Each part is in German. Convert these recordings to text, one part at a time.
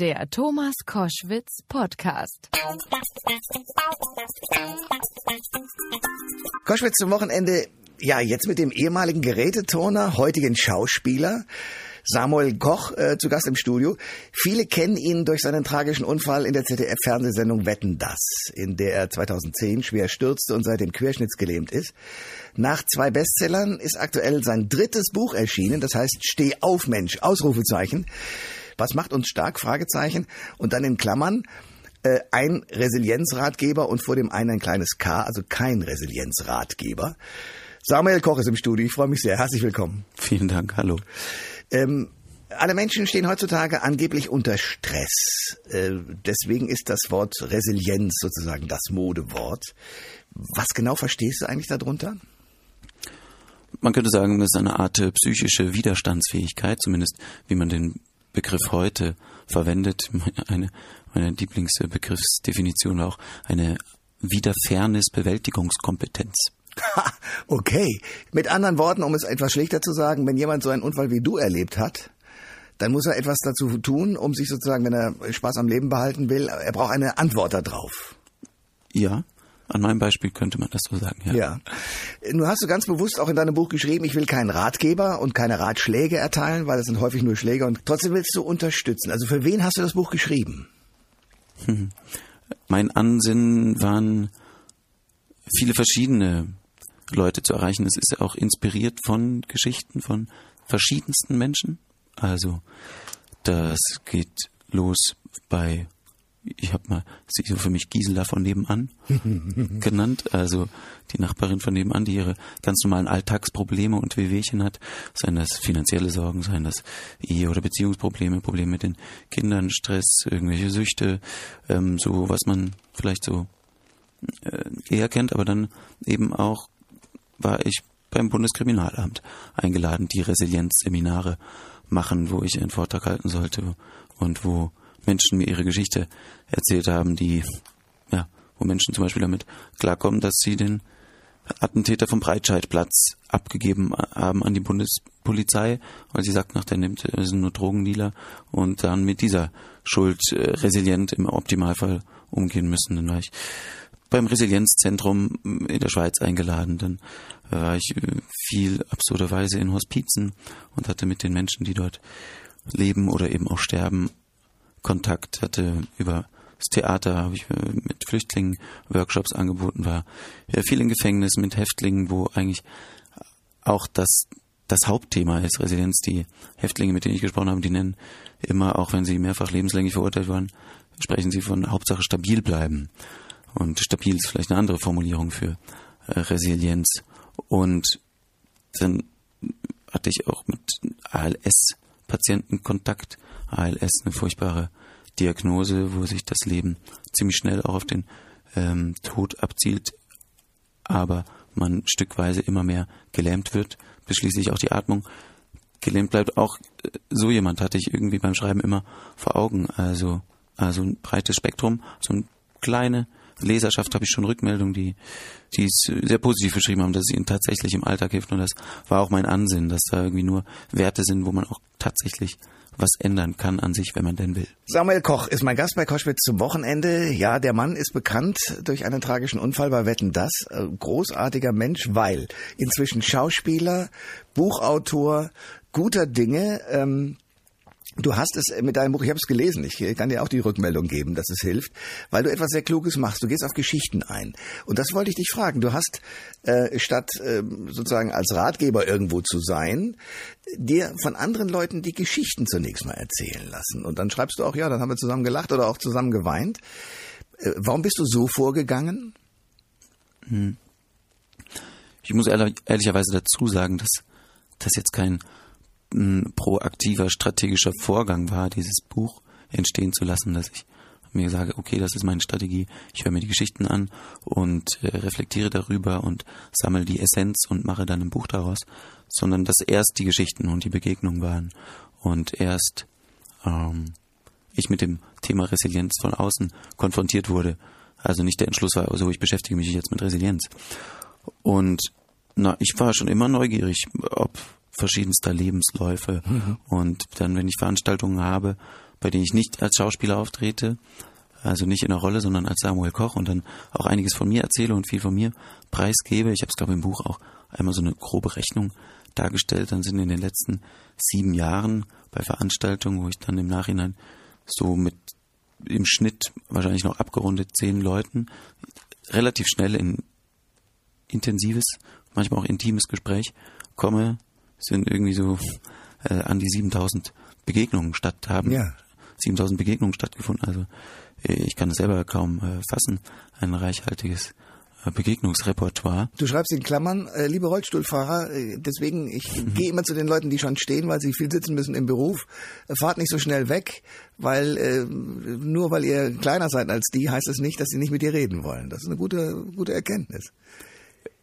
Der Thomas Koschwitz Podcast. Koschwitz zum Wochenende, ja, jetzt mit dem ehemaligen Geräteturner, heutigen Schauspieler. Samuel Koch äh, zu Gast im Studio. Viele kennen ihn durch seinen tragischen Unfall in der ZDF-Fernsehsendung Wetten das, in der er 2010 schwer stürzte und seitdem querschnittsgelähmt ist. Nach zwei Bestsellern ist aktuell sein drittes Buch erschienen, das heißt Steh auf Mensch, Ausrufezeichen. Was macht uns stark? Fragezeichen. Und dann in Klammern äh, ein Resilienzratgeber und vor dem einen ein kleines K, also kein Resilienzratgeber. Samuel Koch ist im Studio. Ich freue mich sehr. Herzlich willkommen. Vielen Dank. Hallo. Ähm, alle Menschen stehen heutzutage angeblich unter Stress. Äh, deswegen ist das Wort Resilienz sozusagen das Modewort. Was genau verstehst du eigentlich darunter? Man könnte sagen, das ist eine Art äh, psychische Widerstandsfähigkeit, zumindest wie man den Begriff heute verwendet. Eine meine Lieblingsbegriffsdefinition auch eine Wiederfairness-Bewältigungskompetenz. okay. Mit anderen Worten, um es etwas schlichter zu sagen, wenn jemand so einen Unfall wie du erlebt hat, dann muss er etwas dazu tun, um sich sozusagen, wenn er Spaß am Leben behalten will, er braucht eine Antwort darauf. Ja, an meinem Beispiel könnte man das so sagen, ja. Ja. Nun hast du ganz bewusst auch in deinem Buch geschrieben, ich will keinen Ratgeber und keine Ratschläge erteilen, weil das sind häufig nur Schläge und trotzdem willst du unterstützen. Also für wen hast du das Buch geschrieben? Mein Ansinnen waren viele verschiedene Leute zu erreichen. Es ist auch inspiriert von Geschichten von verschiedensten Menschen. Also das geht los bei ich habe mal sie so für mich Gisela von nebenan genannt, also die Nachbarin von nebenan, die ihre ganz normalen Alltagsprobleme und Wehwehchen hat, seien das finanzielle Sorgen, seien das Ehe- oder Beziehungsprobleme, Probleme mit den Kindern, Stress, irgendwelche Süchte, ähm, so was man vielleicht so äh, eher kennt, aber dann eben auch war ich beim Bundeskriminalamt eingeladen, die Resilienzseminare machen, wo ich einen Vortrag halten sollte und wo Menschen mir ihre Geschichte erzählt haben, die, ja, wo Menschen zum Beispiel damit klarkommen, dass sie den Attentäter vom Breitscheidplatz abgegeben haben an die Bundespolizei, weil sie sagt, nach der nimmt, es sind nur Drogendealer und dann mit dieser Schuld äh, resilient im Optimalfall umgehen müssen. Dann war ich beim Resilienzzentrum in der Schweiz eingeladen. Dann war ich äh, viel absurderweise in Hospizen und hatte mit den Menschen, die dort leben oder eben auch sterben, Kontakt. Hatte über das Theater habe ich äh, mit Flüchtlingen Workshops angeboten, war ja, viel in Gefängnissen mit Häftlingen, wo eigentlich auch das das Hauptthema ist Residenz. Die Häftlinge, mit denen ich gesprochen habe, die nennen immer, auch wenn sie mehrfach lebenslänglich verurteilt waren, sprechen sie von Hauptsache stabil bleiben. Und stabil ist vielleicht eine andere Formulierung für äh, Resilienz. Und dann hatte ich auch mit ALS-Patienten Kontakt. ALS, eine furchtbare Diagnose, wo sich das Leben ziemlich schnell auch auf den ähm, Tod abzielt, aber man stückweise immer mehr gelähmt wird, bis schließlich auch die Atmung gelähmt bleibt. Auch äh, so jemand hatte ich irgendwie beim Schreiben immer vor Augen. Also, also ein breites Spektrum, so eine kleine Leserschaft habe ich schon Rückmeldungen, die, die es sehr positiv beschrieben haben, dass es ihnen tatsächlich im Alltag hilft. Und das war auch mein Ansinnen, dass da irgendwie nur Werte sind, wo man auch tatsächlich was ändern kann an sich, wenn man denn will. Samuel Koch ist mein Gast bei Koschwitz zum Wochenende. Ja, der Mann ist bekannt durch einen tragischen Unfall bei Wetten das. Äh, großartiger Mensch, weil inzwischen Schauspieler, Buchautor, guter Dinge. Ähm, Du hast es mit deinem Buch, ich habe es gelesen, ich kann dir auch die Rückmeldung geben, dass es hilft, weil du etwas sehr Kluges machst. Du gehst auf Geschichten ein. Und das wollte ich dich fragen. Du hast, äh, statt äh, sozusagen als Ratgeber irgendwo zu sein, dir von anderen Leuten die Geschichten zunächst mal erzählen lassen. Und dann schreibst du auch, ja, dann haben wir zusammen gelacht oder auch zusammen geweint. Äh, warum bist du so vorgegangen? Hm. Ich muss ehrlich, ehrlicherweise dazu sagen, dass das jetzt kein ein proaktiver strategischer Vorgang war, dieses Buch entstehen zu lassen, dass ich mir sage, okay, das ist meine Strategie, ich höre mir die Geschichten an und äh, reflektiere darüber und sammle die Essenz und mache dann ein Buch daraus, sondern dass erst die Geschichten und die Begegnungen waren und erst ähm, ich mit dem Thema Resilienz von außen konfrontiert wurde. Also nicht der Entschluss war, also ich beschäftige mich jetzt mit Resilienz. Und na, ich war schon immer neugierig, ob verschiedenster Lebensläufe. Mhm. Und dann, wenn ich Veranstaltungen habe, bei denen ich nicht als Schauspieler auftrete, also nicht in der Rolle, sondern als Samuel Koch und dann auch einiges von mir erzähle und viel von mir preisgebe. Ich habe es, glaube ich, im Buch auch einmal so eine grobe Rechnung dargestellt. Dann sind in den letzten sieben Jahren bei Veranstaltungen, wo ich dann im Nachhinein so mit im Schnitt wahrscheinlich noch abgerundet zehn Leuten relativ schnell in intensives, manchmal auch intimes Gespräch komme, sind irgendwie so äh, an die 7000 Begegnungen statt haben. Ja. 7000 Begegnungen stattgefunden. Also äh, ich kann es selber kaum äh, fassen. Ein reichhaltiges äh, Begegnungsrepertoire. Du schreibst in Klammern, äh, liebe Rollstuhlfahrer, äh, deswegen, ich Mhm. gehe immer zu den Leuten, die schon stehen, weil sie viel sitzen müssen im Beruf. Äh, fahrt nicht so schnell weg, weil äh, nur weil ihr kleiner seid als die, heißt es nicht, dass sie nicht mit dir reden wollen. Das ist eine gute, gute Erkenntnis.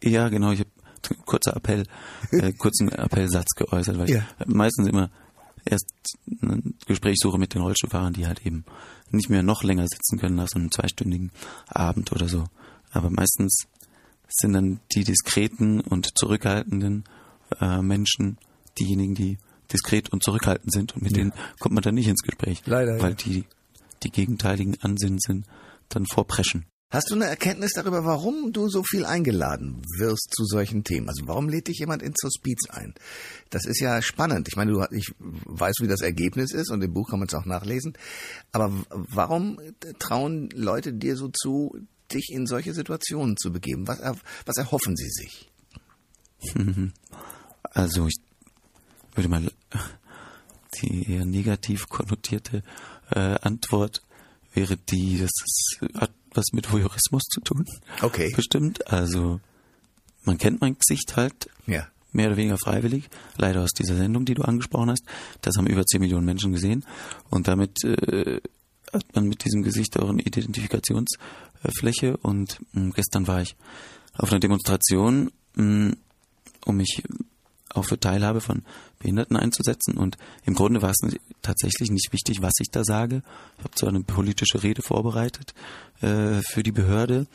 Ja, genau. Ich kurzer Appell, äh, kurzen Appellsatz geäußert, weil Ja. ich meistens immer erst ein Gespräch suche mit den Rollstuhlfahrern, die halt eben nicht mehr noch länger sitzen können nach so einem zweistündigen Abend oder so. Aber meistens sind dann die diskreten und zurückhaltenden äh, Menschen diejenigen, die diskret und zurückhaltend sind und mit denen kommt man dann nicht ins Gespräch. Leider, Weil ja. die, die gegenteiligen Ansinnen sind, dann vorpreschen. Hast du eine Erkenntnis darüber, warum du so viel eingeladen wirst zu solchen Themen? Also warum lädt dich jemand ins Hospiz ein? Das ist ja spannend. Ich meine, du, ich weiß, wie das Ergebnis ist und im Buch kann man es auch nachlesen. Aber warum trauen Leute dir so zu, dich in solche Situationen zu begeben? Was, was erhoffen sie sich? Also ich würde mal die eher negativ konnotierte äh, Antwort wäre die, das ist, hat was mit Voyeurismus zu tun. Okay. Bestimmt. Also man kennt mein Gesicht halt Ja. mehr oder weniger freiwillig. Leider aus dieser Sendung, die du angesprochen hast. Das haben über 10 Millionen Menschen gesehen. Und damit äh, hat man mit diesem Gesicht auch eine Identifikationsfläche. Und mh, gestern war ich auf einer Demonstration, mh, um mich auch für Teilhabe von Behinderten einzusetzen. Und im Grunde war es tatsächlich nicht wichtig, was ich da sage. Ich habe zwar eine politische Rede vorbereitet äh, für die Behörde,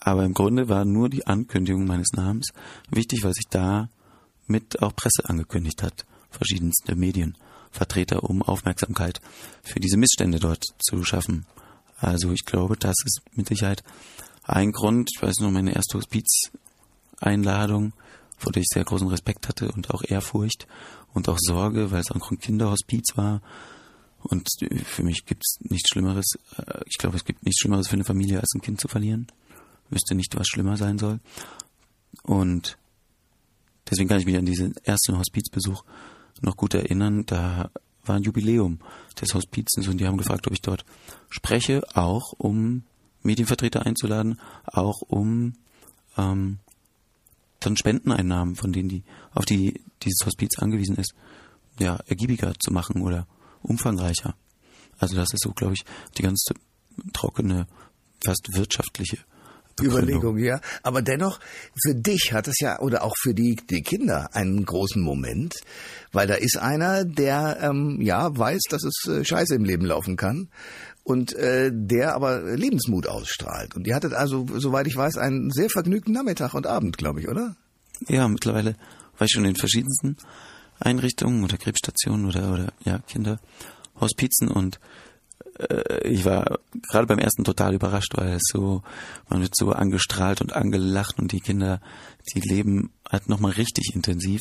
aber im Grunde war nur die Ankündigung meines Namens wichtig, weil sich da mit auch Presse angekündigt hat, verschiedenste Medienvertreter, um Aufmerksamkeit für diese Missstände dort zu schaffen. Also ich glaube, das ist mit Sicherheit ein Grund. Ich weiß noch, meine erste Hospiz-Einladung, der ich sehr großen Respekt hatte und auch Ehrfurcht und auch Sorge, weil es auch ein Kinderhospiz war. Und für mich gibt es nichts Schlimmeres. äh, Ich glaube, es gibt nichts Schlimmeres für eine Familie, als ein Kind zu verlieren. Wüsste nicht, was schlimmer sein soll. Und deswegen kann ich mich an diesen ersten Hospizbesuch noch gut erinnern. Da war ein Jubiläum des Hospizens und die haben gefragt, ob ich dort spreche, auch um Medienvertreter einzuladen, auch um ähm, dann Spendeneinnahmen, von denen die auf die dieses Hospiz angewiesen ist, ja ergiebiger zu machen oder umfangreicher. Also das ist so, glaube ich, die ganze trockene, fast wirtschaftliche. Überlegung, ja. Aber dennoch, für dich hat es ja, oder auch für die, die Kinder, einen großen Moment, weil da ist einer, der ähm, ja weiß, dass es äh, scheiße im Leben laufen kann und äh, der aber Lebensmut ausstrahlt. Und ihr hattet also, soweit ich weiß, einen sehr vergnügten Nachmittag und Abend, glaube ich, oder? Ja, mittlerweile war ich schon in verschiedensten Einrichtungen oder Krebsstationen oder, oder ja, Kinderhospizen und äh, ich war gerade beim ersten total überrascht, weil es so, man wird so angestrahlt und angelacht und die Kinder, die leben halt nochmal richtig intensiv.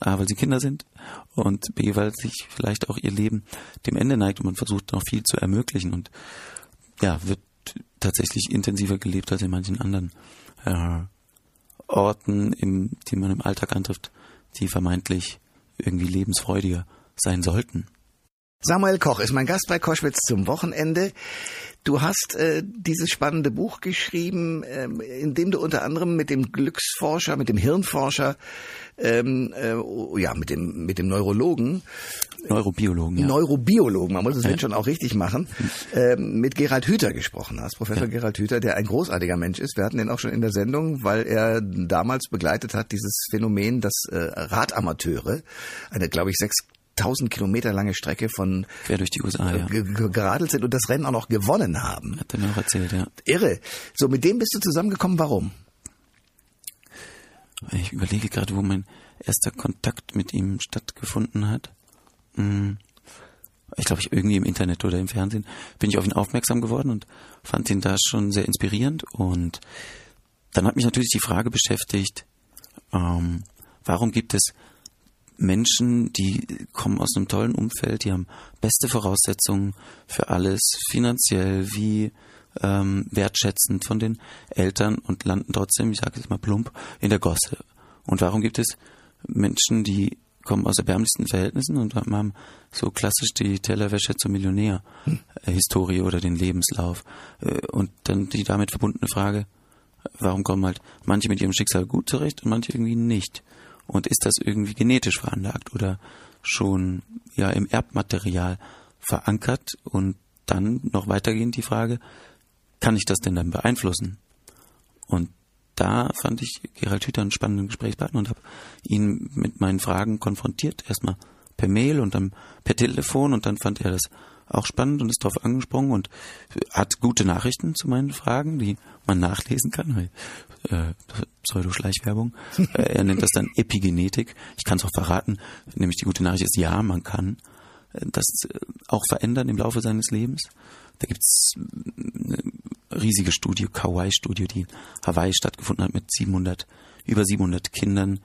A, weil sie Kinder sind und B, weil sich vielleicht auch ihr Leben dem Ende neigt und man versucht noch viel zu ermöglichen und ja, wird tatsächlich intensiver gelebt als in manchen anderen äh, Orten, im, die man im Alltag antrifft, die vermeintlich irgendwie lebensfreudiger sein sollten. Samuel Koch ist mein Gast bei Koschwitz zum Wochenende. Du hast äh, dieses spannende Buch geschrieben, ähm, in dem du unter anderem mit dem Glücksforscher, mit dem Hirnforscher, ähm, äh, ja, mit dem mit dem Neurologen, Neurobiologen, ja. Neurobiologen, man muss es wenn schon auch richtig machen, ähm, mit Gerald Hüther gesprochen hast, Professor Gerald Hüther, der ein großartiger Mensch ist. Wir hatten ihn auch schon in der Sendung, weil er damals begleitet hat dieses Phänomen, dass äh, Radamateure, eine, glaube ich, sechs 1000 Kilometer lange Strecke von Quer durch die USA, ja. ge- ge- geradelt sind und das Rennen auch noch gewonnen haben. Hat er mir auch erzählt, ja. Irre. So, mit dem bist du zusammengekommen. Warum? Ich überlege gerade, wo mein erster Kontakt mit ihm stattgefunden hat. Hm. ich glaube, ich irgendwie im Internet oder im Fernsehen bin ich auf ihn aufmerksam geworden und fand ihn da schon sehr inspirierend. Und dann hat mich natürlich die Frage beschäftigt, ähm, warum gibt es Menschen, die kommen aus einem tollen Umfeld, die haben beste Voraussetzungen für alles, finanziell wie ähm, wertschätzend von den Eltern und landen trotzdem, ich sage es mal plump, in der Gosse. Und warum gibt es Menschen, die kommen aus erbärmlichsten Verhältnissen und haben so klassisch die Tellerwäsche zum Millionär äh, Historie oder den Lebenslauf. Äh, und dann die damit verbundene Frage, warum kommen halt manche mit ihrem Schicksal gut zurecht und manche irgendwie nicht? Und ist das irgendwie genetisch veranlagt oder schon ja im Erbmaterial verankert? Und dann noch weitergehend die Frage, kann ich das denn dann beeinflussen? Und da fand ich Gerald Hüther einen spannenden Gesprächspartner und habe ihn mit meinen Fragen konfrontiert. Erstmal per Mail und dann per Telefon und dann fand er das auch spannend und ist darauf angesprungen und hat gute Nachrichten zu meinen Fragen, die man nachlesen kann. Äh, Pseudo-Schleichwerbung. Äh, er nennt das dann Epigenetik. Ich kann es auch verraten, nämlich die gute Nachricht ist, ja, man kann äh, das äh, auch verändern im Laufe seines Lebens. Da gibt's eine riesige Studie, Kauai-Studie, die in Hawaii stattgefunden hat mit 700, über 700 Kindern,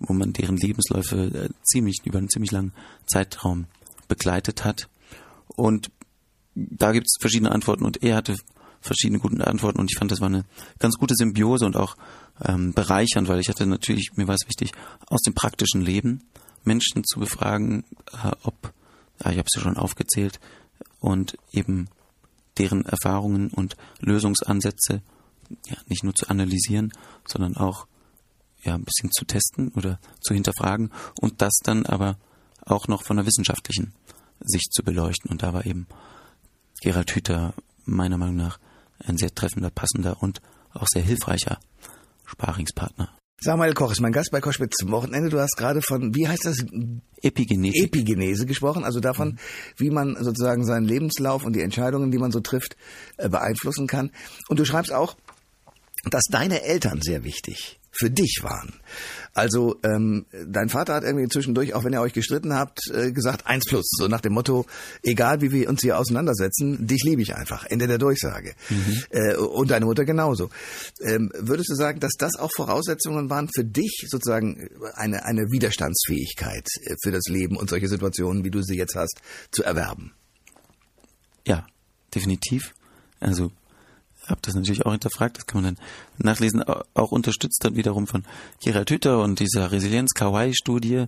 wo man deren Lebensläufe ziemlich, über einen ziemlich langen Zeitraum begleitet hat. Und da gibt's verschiedene Antworten und er hatte verschiedene gute Antworten und ich fand, das war eine ganz gute Symbiose und auch ähm, bereichernd, weil ich hatte natürlich, mir war es wichtig, aus dem praktischen Leben Menschen zu befragen, äh, ob, ja, ich habe es ja schon aufgezählt, und eben deren Erfahrungen und Lösungsansätze ja, nicht nur zu analysieren, sondern auch ja, ein bisschen zu testen oder zu hinterfragen und das dann aber auch noch von der wissenschaftlichen Sicht zu beleuchten. Und da war eben Gerald Hüther meiner Meinung nach ein sehr treffender, passender und auch sehr hilfreicher Sparingspartner. Samuel Koch ist mein Gast bei Koschwitz zum Wochenende. Du hast gerade von, wie heißt das? Epigenese. Epigenese gesprochen, also davon, mhm. wie man sozusagen seinen Lebenslauf und die Entscheidungen, die man so trifft, äh, beeinflussen kann. Und du schreibst auch, dass deine Eltern sehr wichtig für dich waren. Also ähm, dein Vater hat irgendwie zwischendurch, auch wenn ihr euch gestritten habt, äh, gesagt eins plus, so nach dem Motto, egal wie wir uns hier auseinandersetzen, dich liebe ich einfach. Ende der Durchsage. Mhm. Äh, und deine Mutter genauso. Ähm, würdest du sagen, dass das auch Voraussetzungen waren für dich, sozusagen eine, eine Widerstandsfähigkeit äh, für das Leben und solche Situationen, wie du sie jetzt hast, zu erwerben? Ja, definitiv. Also habe das natürlich auch hinterfragt, das kann man dann nachlesen, auch unterstützt dann wiederum von Gerald Hütter und dieser Resilienz-Kawaii-Studie,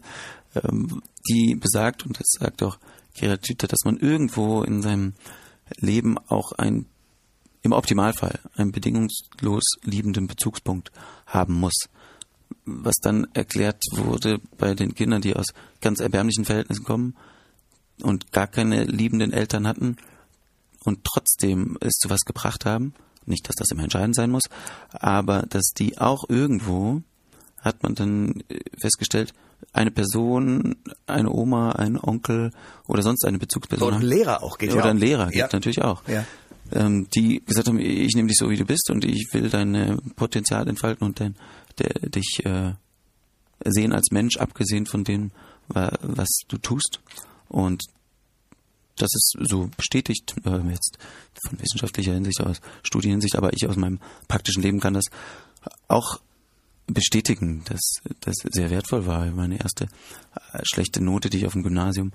ähm, die besagt, und das sagt auch Gerald Hütter, dass man irgendwo in seinem Leben auch ein, im Optimalfall, einen bedingungslos liebenden Bezugspunkt haben muss. Was dann erklärt wurde bei den Kindern, die aus ganz erbärmlichen Verhältnissen kommen und gar keine liebenden Eltern hatten und trotzdem es zu was gebracht haben, nicht, dass das immer entscheidend sein muss, aber dass die auch irgendwo, hat man dann äh, festgestellt, eine Person, eine Oma, ein Onkel oder sonst eine Bezugsperson. Oder ein Lehrer auch geht Oder ja ein Lehrer geht ja. natürlich auch. Ja. Ähm, die gesagt haben, ich nehme dich so, wie du bist und ich will dein Potenzial entfalten und dein, der, dich äh, sehen als Mensch, abgesehen von dem, was du tust. Und das ist so bestätigt, äh, jetzt von wissenschaftlicher Hinsicht, aus Studienhinsicht, aber ich aus meinem praktischen Leben kann das auch bestätigen, dass das sehr wertvoll war. Meine erste äh, schlechte Note, die ich auf dem Gymnasium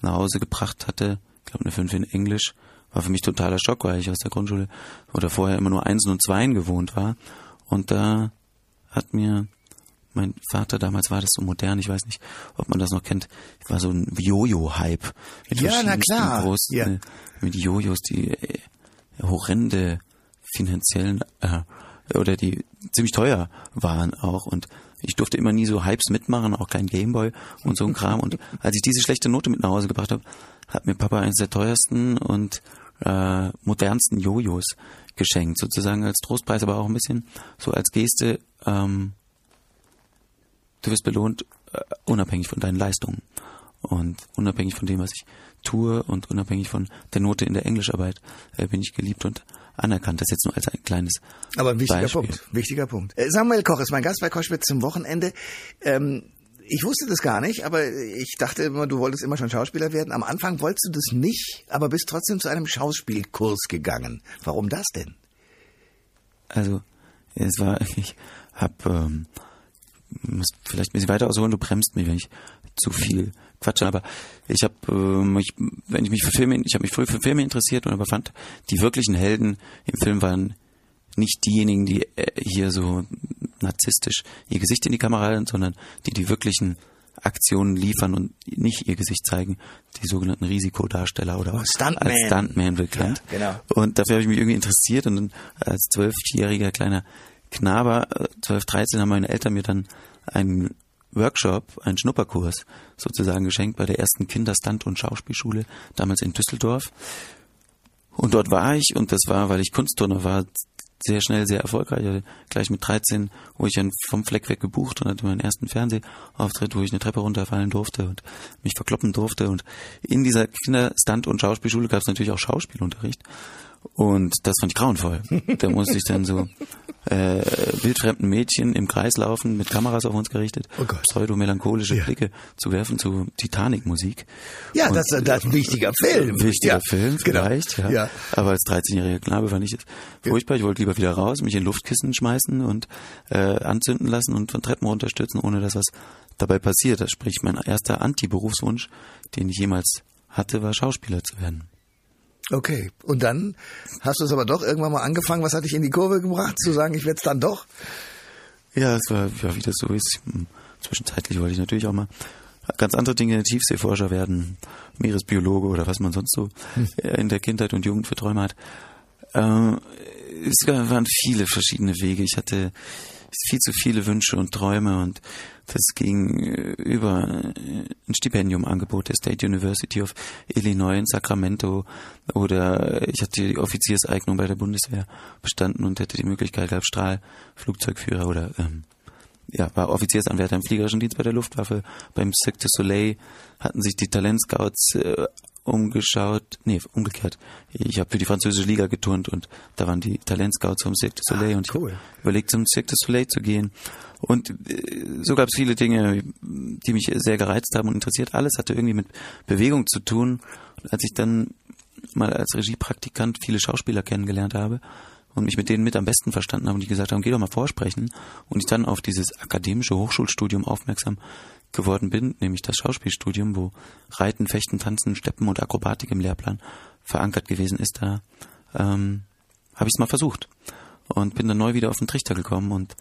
nach Hause gebracht hatte, ich glaube eine 5 in Englisch, war für mich totaler Schock, weil ich aus der Grundschule oder vorher immer nur Einsen und Zweien gewohnt war. Und da hat mir mein Vater, damals war das so modern, ich weiß nicht, ob man das noch kennt, war so ein Jojo-Hype. Ja, na klar. Großen, ja. Mit Jojos, die äh, horrende finanziellen äh, oder die ziemlich teuer waren auch und ich durfte immer nie so Hypes mitmachen, auch kein Gameboy und so ein Kram. Und als ich diese schlechte Note mit nach Hause gebracht habe, hat mir Papa eines der teuersten und äh, modernsten Jojos geschenkt, sozusagen als Trostpreis, aber auch ein bisschen so als Geste, ähm, du wirst belohnt, äh, unabhängig von deinen Leistungen. Und unabhängig von dem, was ich tue und unabhängig von der Note in der Englischarbeit äh, bin ich geliebt und anerkannt. Das jetzt nur als ein kleines Aber ein wichtiger Beispiel. Punkt. Wichtiger Punkt. Äh, Samuel Koch ist mein Gast bei Koschwitz zum Wochenende. Ähm, Ich wusste das gar nicht, aber ich dachte immer, du wolltest immer schon Schauspieler werden. Am Anfang wolltest du das nicht, aber bist trotzdem zu einem Schauspielkurs gegangen. Warum das denn? Also, es war, ich hab, ähm, muss vielleicht ein bisschen weiter ausholen, du bremst mich, wenn ich zu viel quatsche, aber ich habe ähm, ich, wenn ich mich für Filme, ich habe mich früher für Filme interessiert und aber fand, die wirklichen Helden im Film waren nicht diejenigen, die äh, hier so narzisstisch ihr Gesicht in die Kamera halten, sondern die die wirklichen Aktionen liefern und nicht ihr Gesicht zeigen, die sogenannten Risikodarsteller oder oh, Stuntman. als Stuntman bekannt. Ja, genau. Und dafür habe ich mich irgendwie interessiert und dann als zwölfjähriger kleiner Knaber, 12, äh, 13, haben meine Eltern mir dann einen Workshop, einen Schnupperkurs sozusagen geschenkt bei der ersten Kinderstand- und Schauspielschule, damals in Düsseldorf. Und dort war ich und das war, weil ich Kunstturner war, sehr schnell sehr erfolgreich. Also gleich mit 13 wo ich dann vom Fleck weg gebucht und hatte meinen ersten Fernsehauftritt, wo ich eine Treppe runterfallen durfte und mich verkloppen durfte. Und in dieser Kinderstand- und Schauspielschule gab es natürlich auch Schauspielunterricht. Und das fand ich grauenvoll. Da musste ich dann so äh, wildfremden Mädchen im Kreis laufen, mit Kameras auf uns gerichtet, oh pseudo-melancholische Ja. Blicke zu werfen zu Titanic-Musik. Ja, Und, das, das ist ein wichtiger Film. Wichtiger ja, Film, genau. vielleicht, ja. ja. Aber als 13-jähriger Knabe fand ich es furchtbar. Ich wollte lieber wieder raus, mich in Luftkissen schmeißen und äh, anzünden lassen und von Treppen runterstürzen, ohne dass was dabei passiert. Das sprich, mein erster Anti-Berufswunsch, den ich jemals hatte, war Schauspieler zu werden. Okay. Und dann hast du es aber doch irgendwann mal angefangen. Was hat dich in die Kurve gebracht, zu sagen, ich werde es dann doch? Ja, es war, ja, wie das so ist. Hm, Zwischenzeitlich wollte ich natürlich auch mal ganz andere Dinge, Tiefseeforscher werden, Meeresbiologe oder was man sonst so äh, in der Kindheit und Jugend für Träume hat. Äh, es waren viele verschiedene Wege. Ich hatte viel zu viele Wünsche und Träume und das ging äh, über äh, ein Stipendiumangebot der State University of Illinois in Sacramento oder ich hatte die Offizierseignung bei der Bundeswehr bestanden und hätte die Möglichkeit als Strahlflugzeugführer oder ähm, ja, war Offiziersanwärter im fliegerischen Dienst bei der Luftwaffe. Beim Cirque du Soleil hatten sich die Talentscouts äh, umgeschaut, nee, umgekehrt. Ich habe für die französische Liga geturnt und da waren die Talentscouts vom Cirque du Soleil Ah, und ich cool. überlegt, zum Cirque du Soleil zu gehen. Und äh, so gab es viele Dinge, die mich sehr gereizt haben und interessiert. Alles hatte irgendwie mit Bewegung zu tun. Und als ich dann mal als Regiepraktikant viele Schauspieler kennengelernt habe und mich mit denen mit am besten verstanden habe und die gesagt haben, geh doch mal vorsprechen und ich dann auf dieses akademische Hochschulstudium aufmerksam geworden bin, nämlich das Schauspielstudium, wo Reiten, Fechten, Tanzen, Steppen und Akrobatik im Lehrplan verankert gewesen ist, da ähm, habe ich es mal versucht und bin dann neu wieder auf den Trichter gekommen und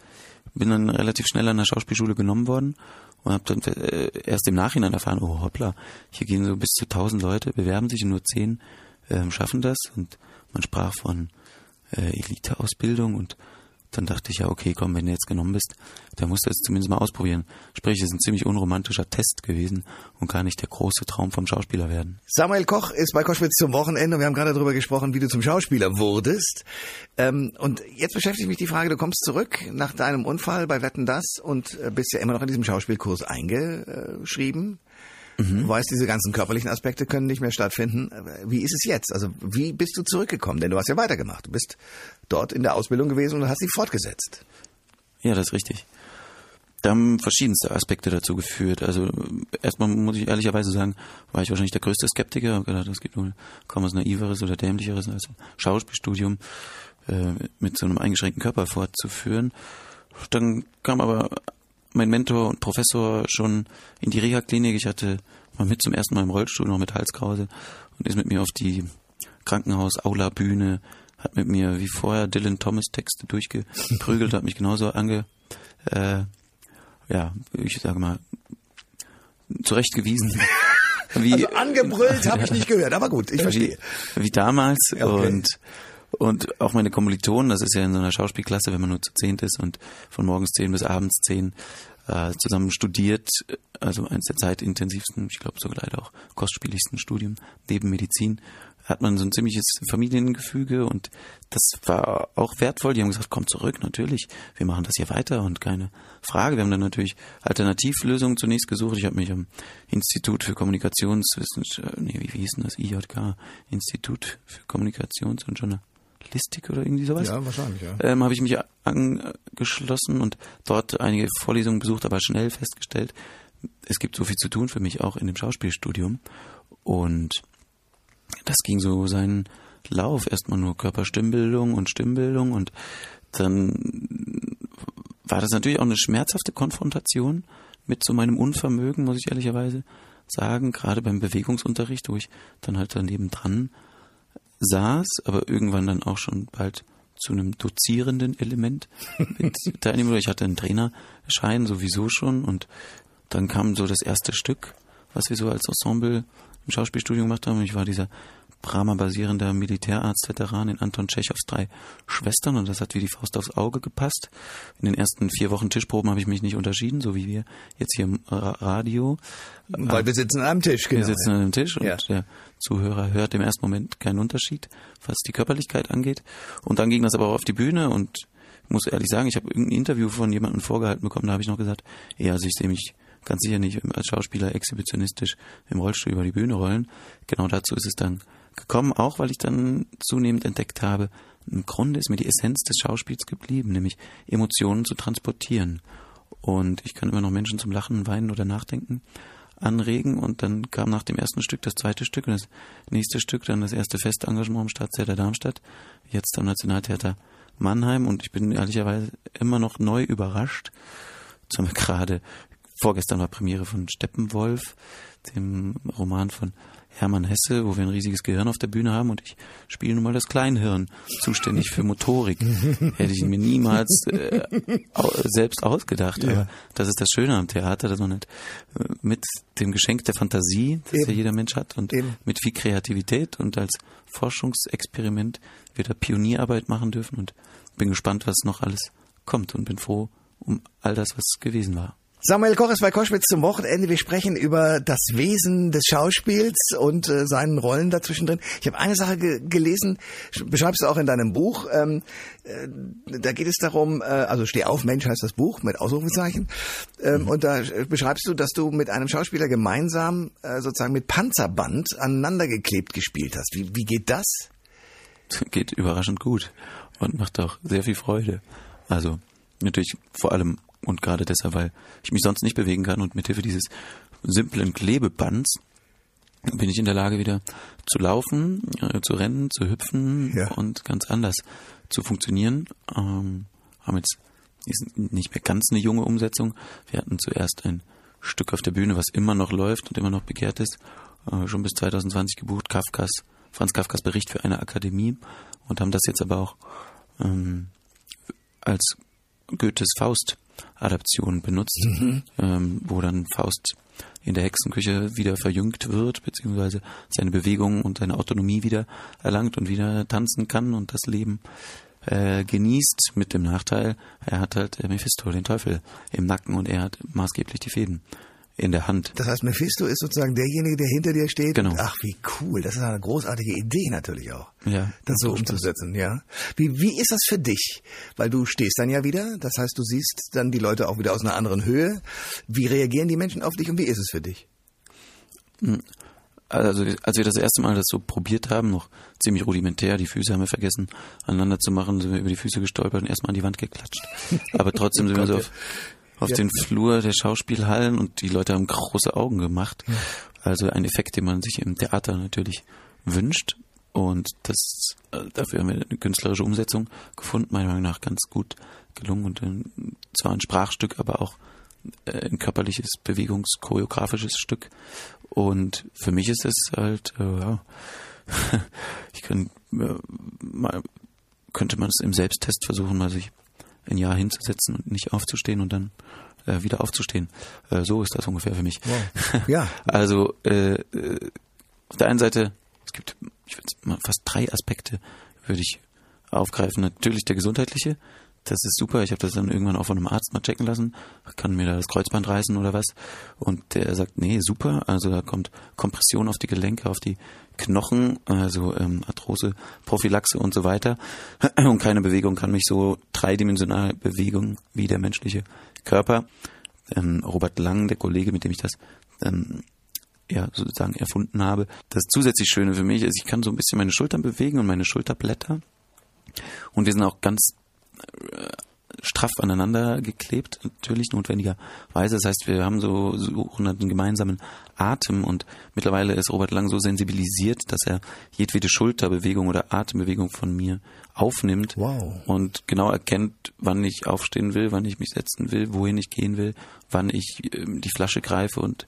bin dann relativ schnell an der Schauspielschule genommen worden und habe dann äh, erst im Nachhinein erfahren, oh hoppla, hier gehen so bis zu tausend Leute, bewerben sich und nur zehn ähm, schaffen das. Und man sprach von äh, Eliteausbildung und dann dachte ich ja, okay, komm, wenn du jetzt genommen bist, dann musst du es zumindest mal ausprobieren. Sprich, es ist ein ziemlich unromantischer Test gewesen und gar nicht der große Traum vom Schauspieler werden. Samuel Koch ist bei Koschwitz zum Wochenende und wir haben gerade darüber gesprochen, wie du zum Schauspieler wurdest. Ähm, und jetzt beschäftigt mich die Frage, du kommst zurück nach deinem Unfall bei Wetten Das und äh, bist ja immer noch in diesem Schauspielkurs eingeschrieben. Du weißt, diese ganzen körperlichen Aspekte können nicht mehr stattfinden. Wie ist es jetzt? Also wie bist du zurückgekommen? Denn du hast ja weitergemacht. Du bist dort in der Ausbildung gewesen und hast sie fortgesetzt. Ja, das ist richtig. Da haben verschiedenste Aspekte dazu geführt. Also erstmal muss ich ehrlicherweise sagen, war ich wahrscheinlich der größte Skeptiker. Hab gedacht, es gibt wohl kaum was Naiveres oder Dämlicheres als ein Schauspielstudium äh, mit so einem eingeschränkten Körper fortzuführen. Dann kam aber mein Mentor und Professor schon in die Reha-Klinik. Ich hatte mal mit zum ersten Mal im Rollstuhl, noch mit Halskrause und ist mit mir auf die Krankenhaus-Aula-Bühne, hat mit mir wie vorher Dylan Thomas Texte durchgeprügelt, hat mich genauso ange, äh, ja, ich sage mal, zurechtgewiesen. Wie, Also angebrüllt habe ich nicht gehört, aber gut, ich verstehe. wie, wie damals okay. und und auch meine Kommilitonen, das ist ja in so einer Schauspielklasse, wenn man nur zu zehnt ist und von morgens zehn bis abends zehn äh, zusammen studiert, also eines der zeitintensivsten, ich glaube sogar leider auch kostspieligsten Studien neben Medizin, hat man so ein ziemliches Familiengefüge und das war auch wertvoll. Die haben gesagt, komm zurück, natürlich, wir machen das hier weiter und keine Frage. Wir haben dann natürlich Alternativlösungen zunächst gesucht. Ich habe mich am Institut für Kommunikationswissenschaft, nee, wie hieß denn das, IJK, Institut für Kommunikations- und Journalistik oder irgendwie sowas Ja, wahrscheinlich, ja. ähm, habe ich mich angeschlossen und dort einige Vorlesungen besucht, aber schnell festgestellt, es gibt so viel zu tun für mich auch in dem Schauspielstudium. Und das ging so seinen Lauf. Erstmal nur Körperstimmbildung und Stimmbildung und dann war das natürlich auch eine schmerzhafte Konfrontation mit so meinem Unvermögen, muss ich ehrlicherweise sagen, gerade beim Bewegungsunterricht, wo ich dann halt daneben dran saß, aber irgendwann dann auch schon bald zu einem dozierenden Element mit teilnehmen. Ich hatte einen Trainerschein sowieso schon und dann kam so das erste Stück, was wir so als Ensemble im Schauspielstudium gemacht haben. Ich war dieser Brahma-basierender Militärarzt-Veteran in Anton Tschechows drei Schwestern und das hat wie die Faust aufs Auge gepasst. In den ersten vier Wochen Tischproben habe ich mich nicht unterschieden, so wie wir jetzt hier im Radio. Weil wir sitzen am Tisch, genau. Wir sitzen an einem Tisch und ja. der Zuhörer hört im ersten Moment keinen Unterschied, was die Körperlichkeit angeht. Und dann ging das aber auch auf die Bühne und ich muss ehrlich sagen, ich habe irgendein Interview von jemandem vorgehalten bekommen, da habe ich noch gesagt, ja, also ich sehe mich ganz sicher nicht als Schauspieler exhibitionistisch im Rollstuhl über die Bühne rollen. Genau dazu ist es dann gekommen, auch weil ich dann zunehmend entdeckt habe, im Grunde ist mir die Essenz des Schauspiels geblieben, nämlich Emotionen zu transportieren. Und ich kann immer noch Menschen zum Lachen, Weinen oder Nachdenken anregen. Und dann kam nach dem ersten Stück das zweite Stück und das nächste Stück dann das erste Festengagement im Staatstheater Darmstadt, jetzt am Nationaltheater Mannheim. Und ich bin ehrlicherweise immer noch neu überrascht. Zum gerade vorgestern war Premiere von Steppenwolf, dem Roman von Hermann Hesse, wo wir ein riesiges Gehirn auf der Bühne haben und ich spiele nun mal das Kleinhirn, zuständig für Motorik. Hätte ich mir niemals äh, selbst ausgedacht. Ja. Aber das ist das Schöne am Theater, dass man halt äh, mit dem Geschenk der Fantasie, das Eben. ja jeder Mensch hat, und Eben. mit viel Kreativität und als Forschungsexperiment wir da Pionierarbeit machen dürfen und bin gespannt, was noch alles kommt und bin froh um all das, was gewesen war. Samuel Koches bei Koschwitz zum Wochenende. Wir sprechen über das Wesen des Schauspiels und äh, seinen Rollen dazwischen drin. Ich habe eine Sache ge gelesen, beschreibst du auch in deinem Buch. Ähm, äh, da geht es darum, äh, also Steh auf, Mensch heißt das Buch mit Ausrufezeichen. Ähm, mhm. Und da beschreibst du, dass du mit einem Schauspieler gemeinsam äh, sozusagen mit Panzerband aneinandergeklebt gespielt hast. Wie, wie geht das? Geht überraschend gut und macht auch sehr viel Freude. Also natürlich vor allem und gerade deshalb, weil ich mich sonst nicht bewegen kann und mithilfe dieses simplen Klebebands bin ich in der Lage wieder zu laufen, äh, zu rennen, zu hüpfen ja. und ganz anders zu funktionieren. Ähm, haben jetzt ist nicht mehr ganz eine junge Umsetzung. Wir hatten zuerst ein Stück auf der Bühne, was immer noch läuft und immer noch begehrt ist, äh, schon bis 2020 gebucht, Kafkas, Franz Kafkas Bericht für eine Akademie und haben das jetzt aber auch ähm, als Goethes Faust Adaption benutzt, mhm. ähm, wo dann Faust in der Hexenküche wieder verjüngt wird, beziehungsweise seine Bewegung und seine Autonomie wieder erlangt und wieder tanzen kann und das Leben äh, genießt, mit dem Nachteil, er hat halt äh, Mephisto, den Teufel, im Nacken und er hat maßgeblich die Fäden in der Hand. Das heißt, Mephisto ist sozusagen derjenige, der hinter dir steht. Genau. Ach, wie cool. Das ist eine großartige Idee natürlich auch. Ja. Das so umzusetzen, ja. Wie, wie ist das für dich? Weil du stehst dann ja wieder. Das heißt, du siehst dann die Leute auch wieder aus einer anderen Höhe. Wie reagieren die Menschen auf dich und wie ist es für dich? Hm. Also, als wir das erste Mal das so probiert haben, noch ziemlich rudimentär, die Füße haben wir vergessen, aneinander zu machen, sind wir über die Füße gestolpert und erstmal an die Wand geklatscht. Aber trotzdem sind wir so auf, auf ja. den Flur der Schauspielhallen und die Leute haben große Augen gemacht. Ja. Also ein Effekt, den man sich im Theater natürlich wünscht. Und das, äh, dafür haben wir eine künstlerische Umsetzung gefunden, meiner Meinung nach ganz gut gelungen und ein, zwar ein Sprachstück, aber auch äh, ein körperliches, bewegungschoreografisches Stück. Und für mich ist es halt, äh, ja, ich kann, äh, mal, könnte man es im Selbsttest versuchen, mal sich ein Jahr hinzusetzen und nicht aufzustehen und dann äh, wieder aufzustehen. Äh, so ist das ungefähr für mich. Wow. Ja. also äh, äh, auf der einen Seite, es gibt ich fast drei Aspekte würde ich aufgreifen. Natürlich der gesundheitliche, das ist super. Ich habe das dann irgendwann auch von einem Arzt mal checken lassen. Kann mir da das Kreuzband reißen oder was? Und der sagt, nee, super. Also da kommt Kompression auf die Gelenke, auf die Knochen, also ähm, Arthrose, Prophylaxe und so weiter. Und keine Bewegung kann mich so dreidimensional bewegen wie der menschliche Körper. Ähm, Robert Lang, der Kollege, mit dem ich das ähm, ja, sozusagen erfunden habe. Das zusätzlich Schöne für mich ist, ich kann so ein bisschen meine Schultern bewegen und meine Schulterblätter. Und wir sind auch ganz straff aneinander geklebt, natürlich notwendigerweise. Das heißt, wir haben so, so einen gemeinsamen Atem und mittlerweile ist Robert Lang so sensibilisiert, dass er jedwede Schulterbewegung oder Atembewegung von mir aufnimmt Wow. und genau erkennt, wann ich aufstehen will, wann ich mich setzen will, wohin ich gehen will, wann ich ähm, die Flasche greife und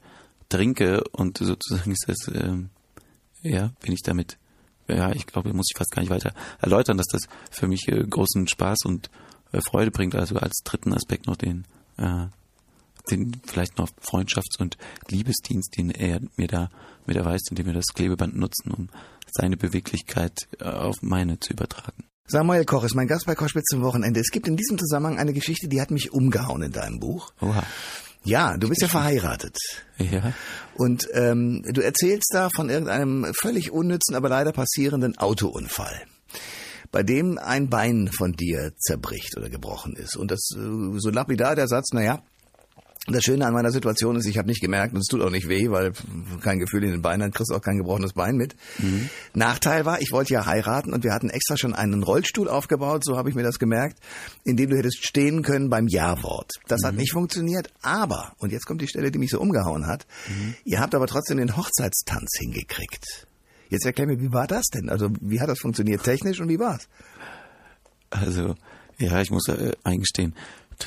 trinke und sozusagen ist das, ähm, ja, bin ich damit, ja, ich glaube, muss ich fast gar nicht weiter erläutern, dass das für mich äh, großen Spaß und äh, Freude bringt, also als dritten Aspekt noch den, äh, den vielleicht noch Freundschafts- und Liebesdienst, den er mir da mit erweist, indem wir das Klebeband nutzen, um seine Beweglichkeit äh, auf meine zu übertragen. Samuel Koch ist mein Gast bei Koschwitz zum Wochenende. Es gibt in diesem Zusammenhang eine Geschichte, die hat mich umgehauen in deinem Buch. Oha. Ja, du bist ja verheiratet. Ja. Und ähm, du erzählst da von irgendeinem völlig unnützen, aber leider passierenden Autounfall, bei dem ein Bein von dir zerbricht oder gebrochen ist. Und das äh, so lapidar der Satz, naja, das Schöne an meiner Situation ist, ich habe nicht gemerkt und es tut auch nicht weh, weil kein Gefühl in den Beinen, dann kriegst du auch kein gebrochenes Bein mit. Nachteil war, ich wollte ja heiraten und wir hatten extra schon einen Rollstuhl aufgebaut, so habe ich mir das gemerkt, in dem du hättest stehen können beim Ja-Wort. Das hat nicht funktioniert, aber, und jetzt kommt die Stelle, die mich so umgehauen hat, ihr habt aber trotzdem den Hochzeitstanz hingekriegt. Jetzt erklär mir, wie war das denn? Also wie hat das funktioniert technisch und wie war's? Also, ja, ich muss äh, eingestehen,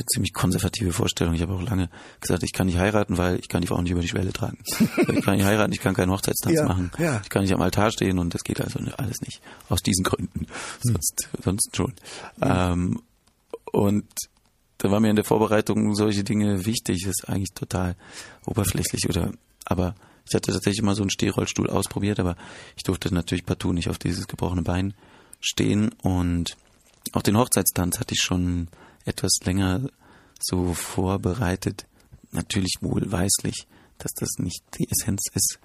ziemlich konservative Vorstellung. Ich habe auch lange gesagt, ich kann nicht heiraten, weil ich kann die Frau nicht über die Schwelle tragen. ich kann nicht heiraten, ich kann keinen Hochzeitstanz Ja, machen. ja. Ich kann nicht am Altar stehen und das geht also alles nicht. Aus diesen Gründen. Sonst, sonst schon. Ähm, und da war mir in der Vorbereitung solche Dinge wichtig. Das ist eigentlich total oberflächlich oder, aber ich hatte tatsächlich mal so einen Stehrollstuhl ausprobiert, aber ich durfte natürlich partout nicht auf dieses gebrochene Bein stehen und auch den Hochzeitstanz hatte ich schon etwas länger so vorbereitet. Natürlich wohlweislich, dass das nicht die Essenz ist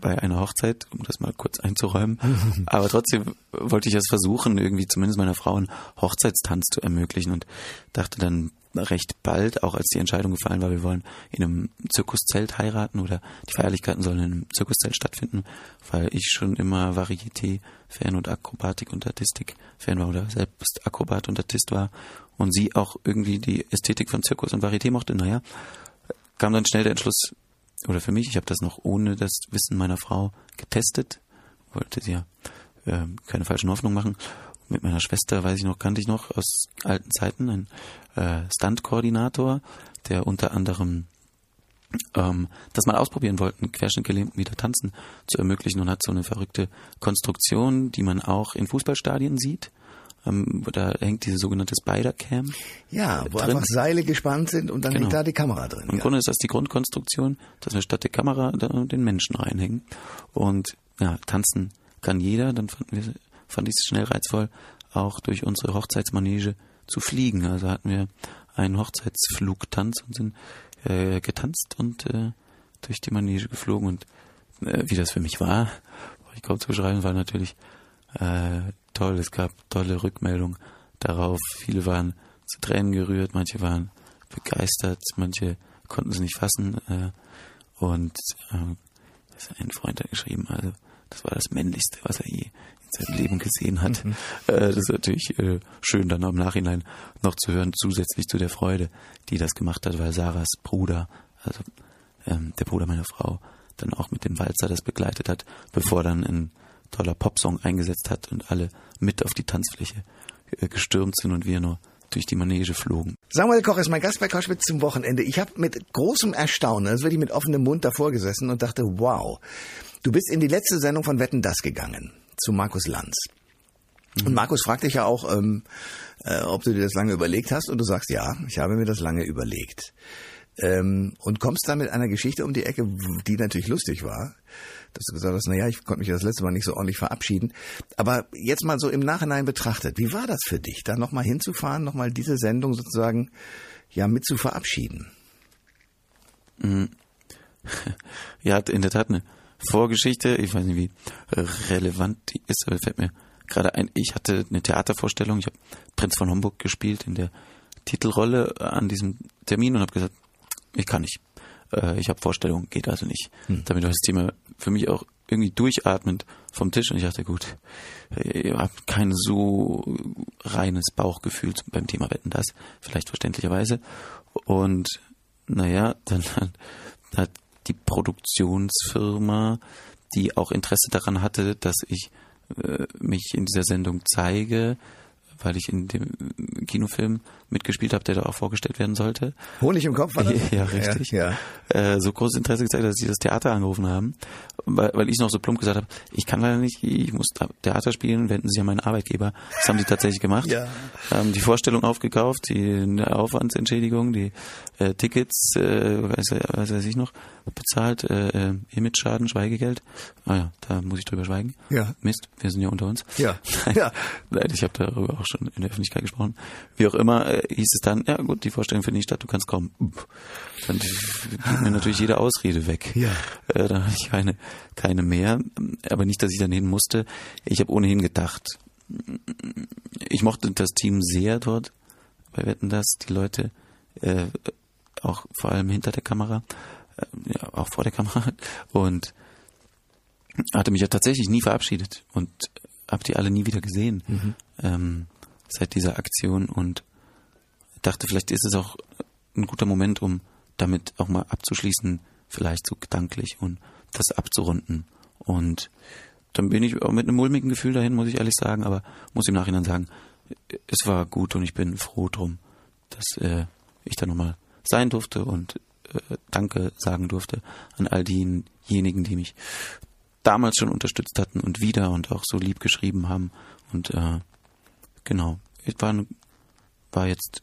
bei einer Hochzeit, um das mal kurz einzuräumen. Aber trotzdem wollte ich es versuchen, irgendwie zumindest meiner Frau einen Hochzeitstanz zu ermöglichen und dachte dann recht bald, auch als die Entscheidung gefallen war, wir wollen in einem Zirkuszelt heiraten oder die Feierlichkeiten sollen in einem Zirkuszelt stattfinden, weil ich schon immer Varieté-Fan und Akrobatik und Artistik-Fan war oder selbst Akrobat und Artist war und sie auch irgendwie die Ästhetik von Zirkus und Varieté mochte. Naja, kam dann schnell der Entschluss, oder für mich, ich habe das noch ohne das Wissen meiner Frau getestet, wollte sie ja äh, keine falschen Hoffnungen machen. Mit meiner Schwester, weiß ich noch, kannte ich noch aus alten Zeiten einen äh, Stunt-Koordinator, der unter anderem ähm, das mal ausprobieren wollten, Querschnittgelähmten wieder tanzen zu ermöglichen und hat so eine verrückte Konstruktion, die man auch in Fußballstadien sieht. Ähm, da hängt diese sogenannte Spider-Cam. Ja, wo drin. einfach Seile gespannt sind und dann Genau. hängt da die Kamera drin. Im ja. Grunde ist das die Grundkonstruktion, dass wir statt der Kamera den Menschen reinhängen. Und ja, tanzen kann jeder. Dann fanden wir, fand ich es schnell reizvoll, auch durch unsere Hochzeitsmanege zu fliegen. Also hatten wir einen Hochzeitsflugtanz und sind äh, getanzt und äh, durch die Manege geflogen. Und äh, wie das für mich war, ich kaum zu beschreiben, war natürlich äh, toll. Es gab tolle Rückmeldungen darauf. Viele waren zu Tränen gerührt, manche waren begeistert, manche konnten es nicht fassen. Äh, und äh, das hat ein Freund hat geschrieben, also das war das Männlichste, was er je in seinem Leben gesehen hat. Äh, das ist natürlich äh, schön, dann im Nachhinein noch zu hören, zusätzlich zu der Freude, die das gemacht hat, weil Sarahs Bruder, also ähm, der Bruder meiner Frau, dann auch mit dem Walzer das begleitet hat, bevor dann ein toller Popsong eingesetzt hat und alle mit auf die Tanzfläche äh, gestürmt sind und wir nur durch die Manege flogen. Samuel Koch ist mein Gast bei Koschwitz zum Wochenende. Ich habe mit großem Erstaunen, also wirklich mit offenem Mund davor gesessen und dachte, wow, du bist in die letzte Sendung von Wetten das gegangen, zu Markus Lanz. Und Markus fragt dich ja auch, ähm, äh, ob du dir das lange überlegt hast und du sagst, ja, ich habe mir das lange überlegt. Ähm, und kommst dann mit einer Geschichte um die Ecke, die natürlich lustig war, dass du gesagt hast, naja, ich konnte mich das letzte Mal nicht so ordentlich verabschieden. Aber jetzt mal so im Nachhinein betrachtet, wie war das für dich, da nochmal hinzufahren, nochmal diese Sendung sozusagen ja mit zu verabschieden? Ja, hat in der Tat eine Vorgeschichte. Ich weiß nicht, wie relevant die ist, aber fällt mir gerade ein. Ich hatte eine Theatervorstellung. Ich habe Prinz von Homburg gespielt in der Titelrolle an diesem Termin und habe gesagt, ich kann nicht. Äh, Ich habe Vorstellung, geht also nicht. Damit war das Thema für mich auch irgendwie durchatmend vom Tisch und ich dachte, gut, ich habe kein so reines Bauchgefühl beim Thema Wetten das, vielleicht verständlicherweise. Und naja, dann hat die Produktionsfirma, die auch Interesse daran hatte, dass ich äh, mich in dieser Sendung zeige, weil ich in dem Kinofilm mitgespielt habe, der da auch vorgestellt werden sollte. Honig im Kopf war das? Ja, richtig. Ja, Äh, so großes Interesse gezeigt, dass sie das Theater angerufen haben, weil, weil ich noch so plump gesagt habe, ich kann leider nicht, ich muss Theater spielen, wenden Sie an meinen Arbeitgeber. Das haben sie tatsächlich gemacht. Ja. Haben die Vorstellung aufgekauft, die Aufwandsentschädigung, die äh, Tickets, äh, weiß, weiß weiß ich noch, bezahlt, äh, Image-Schaden, Schweigegeld. Ah ja, da muss ich drüber schweigen. Ja. Mist, wir sind ja unter uns. Ja. Nein, Ja. Nein, ich habe darüber auch schon in der Öffentlichkeit gesprochen. Wie auch immer, hieß es dann, ja gut, die Vorstellung findet nicht statt, du kannst kommen. Dann ging mir natürlich jede Ausrede weg. Ja. Äh, dann hatte ich keine, keine mehr. Aber nicht, dass ich dann hin musste. Ich habe ohnehin gedacht, ich mochte das Team sehr dort bei Wetten das, die Leute, äh, auch vor allem hinter der Kamera, äh, ja, auch vor der Kamera und hatte mich ja tatsächlich nie verabschiedet und habe die alle nie wieder gesehen ähm, seit dieser Aktion und dachte, vielleicht ist es auch ein guter Moment, um damit auch mal abzuschließen, vielleicht so gedanklich und das abzurunden. Und dann bin ich auch mit einem mulmigen Gefühl dahin, muss ich ehrlich sagen, aber muss im Nachhinein sagen, es war gut und ich bin froh drum, dass äh, ich da nochmal sein durfte und äh, Danke sagen durfte an all diejenigen, die mich damals schon unterstützt hatten und wieder und auch so lieb geschrieben haben. Und äh, genau, es war, war jetzt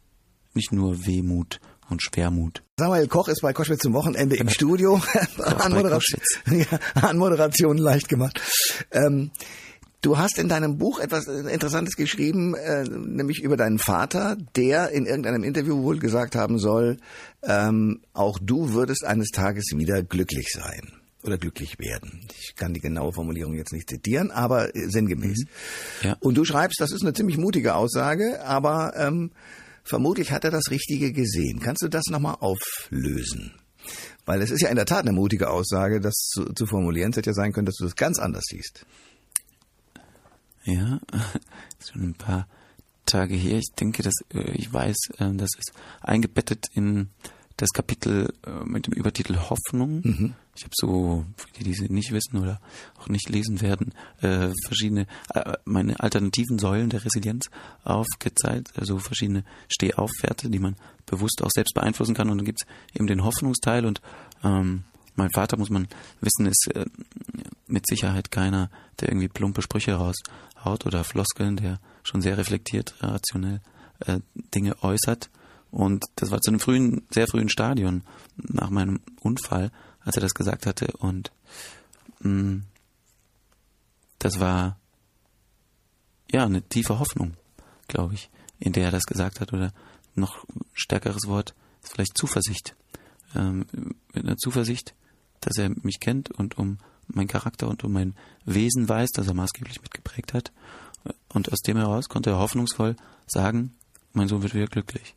nicht nur Wehmut und Schwermut. Samuel Koch ist bei Koschwitz zum Wochenende im Studio. an, Moderation, ja, an Moderation leicht gemacht. Ähm, du hast in deinem Buch etwas Interessantes geschrieben, äh, nämlich über deinen Vater, der in irgendeinem Interview wohl gesagt haben soll, ähm, auch du würdest eines Tages wieder glücklich sein oder glücklich werden. Ich kann die genaue Formulierung jetzt nicht zitieren, aber äh, sinngemäß. Ja. Und du schreibst, das ist eine ziemlich mutige Aussage, aber ähm, vermutlich hat er das Richtige gesehen. Kannst du das nochmal auflösen? Weil es ist ja in der Tat eine mutige Aussage, das zu, zu formulieren. Es hätte ja sein können, dass du das ganz anders siehst. Ja, schon ein paar Tage her. Ich denke, dass äh, ich weiß, äh, das ist eingebettet in das Kapitel äh, mit dem Übertitel Hoffnung. Ich habe so, für die, die sie nicht wissen oder auch nicht lesen werden, äh, verschiedene, äh, meine alternativen Säulen der Resilienz aufgezeigt, also verschiedene Stehaufwerte, die man bewusst auch selbst beeinflussen kann. Und dann gibt's eben den Hoffnungsteil und ähm, mein Vater, muss man wissen, ist äh, mit Sicherheit keiner, der irgendwie plumpe Sprüche raushaut oder Floskeln, der schon sehr reflektiert, rationell äh, Dinge äußert. Und das war zu einem frühen, sehr frühen Stadion nach meinem Unfall, als er das gesagt hatte. Und mh, das war ja eine tiefe Hoffnung, glaube ich, in der er das gesagt hat. Oder noch stärkeres Wort ist vielleicht Zuversicht. Ähm, mit einer Zuversicht, dass er mich kennt und um meinen Charakter und um mein Wesen weiß, das er maßgeblich mitgeprägt hat. Und aus dem heraus konnte er hoffnungsvoll sagen, mein Sohn wird wieder glücklich.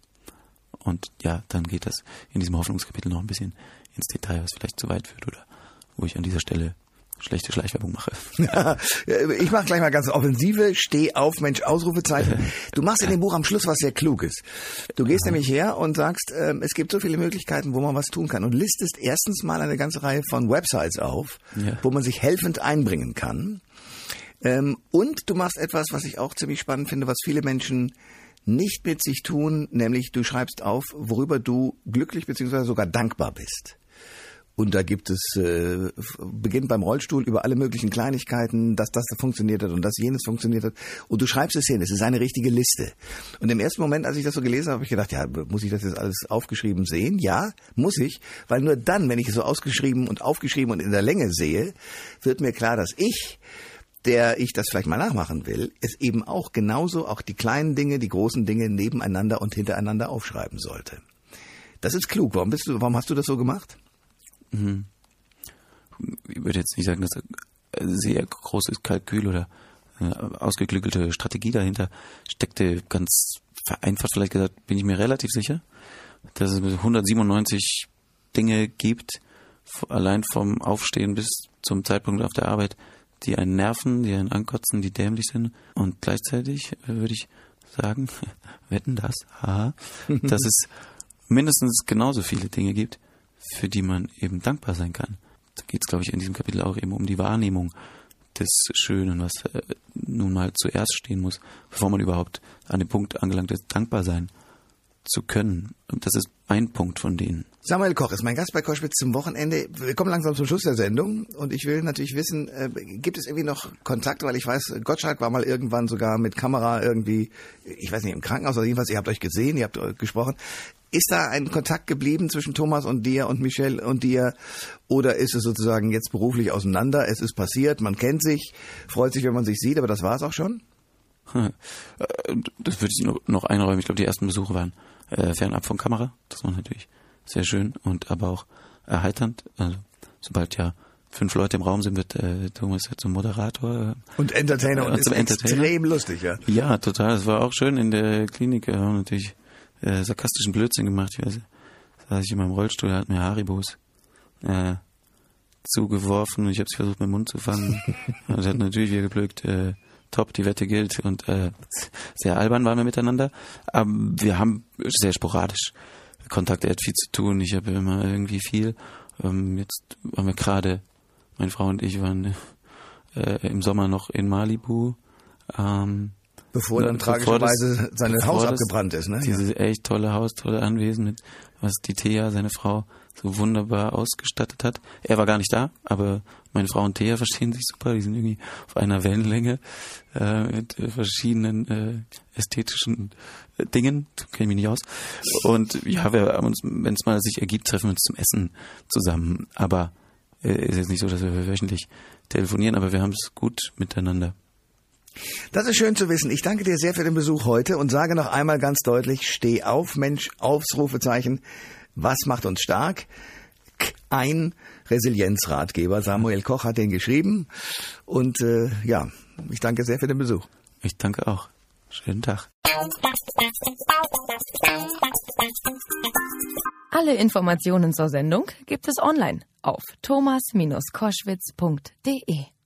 Und ja, dann geht das in diesem Hoffnungskapitel noch ein bisschen ins Detail, was vielleicht zu weit führt oder wo ich an dieser Stelle schlechte Schleichwerbung mache. ich mache gleich mal ganz offensive, steh auf, Mensch, Ausrufezeichen. Du machst in dem Buch am Schluss was sehr Kluges. Du gehst nämlich her und sagst, ähm, es gibt so viele Möglichkeiten, wo man was tun kann und listest erstens mal eine ganze Reihe von Websites auf, Ja. wo man sich helfend einbringen kann. Ähm, und du machst etwas, was ich auch ziemlich spannend finde, was viele Menschen nicht mit sich tun, nämlich du schreibst auf, worüber du glücklich bzw. sogar dankbar bist. Und da gibt es, äh, beginnt beim Rollstuhl über alle möglichen Kleinigkeiten, dass das funktioniert hat und dass jenes funktioniert hat. Und du schreibst es hin, es ist eine richtige Liste. Und im ersten Moment, als ich das so gelesen habe, habe ich gedacht, ja, muss ich das jetzt alles aufgeschrieben sehen? Ja, muss ich, weil nur dann, wenn ich es so ausgeschrieben und aufgeschrieben und in der Länge sehe, wird mir klar, dass ich der ich das vielleicht mal nachmachen will, es eben auch genauso auch die kleinen Dinge, die großen Dinge nebeneinander und hintereinander aufschreiben sollte. Das ist klug. Warum bist du, warum hast du das so gemacht? Ich würde jetzt nicht sagen, dass ein sehr großes Kalkül oder eine ausgeklügelte Strategie dahinter steckte. Ganz vereinfacht vielleicht gesagt, bin ich mir relativ sicher, dass es 197 Dinge gibt, allein vom Aufstehen bis zum Zeitpunkt auf der Arbeit, die einen nerven, die einen ankotzen, die dämlich sind. Und gleichzeitig äh, würde ich sagen, wetten das, haha, dass es mindestens genauso viele Dinge gibt, für die man eben dankbar sein kann. Da geht es, glaube ich, in diesem Kapitel auch eben um die Wahrnehmung des Schönen, was äh, nun mal zuerst stehen muss, bevor man überhaupt an den Punkt angelangt ist, dankbar sein zu können. Und das ist ein Punkt von denen. Samuel Koch ist mein Gast bei Koschwitz zum Wochenende. Wir kommen langsam zum Schluss der Sendung und ich will natürlich wissen, äh, gibt es irgendwie noch Kontakt, weil ich weiß, Gottschalk war mal irgendwann sogar mit Kamera irgendwie, ich weiß nicht, im Krankenhaus oder jedenfalls, ihr habt euch gesehen, ihr habt äh, gesprochen. Ist da ein Kontakt geblieben zwischen Thomas und dir und Michelle und dir? Oder ist es sozusagen jetzt beruflich auseinander? Es ist passiert, man kennt sich, freut sich, wenn man sich sieht, aber das war es auch schon? Das würde ich noch einräumen. Ich glaube, die ersten Besuche waren äh, fernab von Kamera. Das war natürlich sehr schön und aber auch erheiternd. Also sobald ja fünf Leute im Raum sind, wird äh, Thomas ja zum Moderator. Äh, und Entertainer und, und ist Entertainer. extrem lustig, ja. Ja, total. Es war auch schön in der Klinik. Wir haben natürlich äh, sarkastischen Blödsinn gemacht. Ich weiß, saß ich in meinem Rollstuhl, hat mir Haribos äh, zugeworfen und ich habe es versucht, mit dem Mund zu fangen. und er hat natürlich wieder geblökt, äh, top, die Wette gilt und äh, sehr albern waren wir miteinander. Aber wir haben sehr sporadisch Kontakt, er hat viel zu tun, ich habe immer irgendwie viel. Ähm, jetzt waren wir gerade, meine Frau und ich waren äh, im Sommer noch in Malibu. Ähm, Bevor dann tragischerweise sein Haus abgebrannt ist, ne? Dieses ja. echt tolle Haus, tolle Anwesen mit, was die Thea, seine Frau, so wunderbar ausgestattet hat. Er war gar nicht da, aber meine Frau und Thea verstehen sich super. Die sind irgendwie auf einer Wellenlänge äh, mit äh, verschiedenen äh, ästhetischen äh, Dingen. Kenne ich mich nicht aus. Und ja, wir haben uns, wenn es mal sich ergibt, treffen wir uns zum Essen zusammen. Aber äh, ist jetzt nicht so, dass wir wöchentlich telefonieren, aber wir haben es gut miteinander. Das ist schön zu wissen. Ich danke dir sehr für den Besuch heute und sage noch einmal ganz deutlich, steh auf, Mensch, aufs Rufezeichen. Was macht uns stark? Ein Resilienzratgeber. Samuel Koch hat den geschrieben. Und äh, ja, ich danke sehr für den Besuch. Ich danke auch. Schönen Tag. Alle Informationen zur Sendung gibt es online auf thomas-koschwitz.de.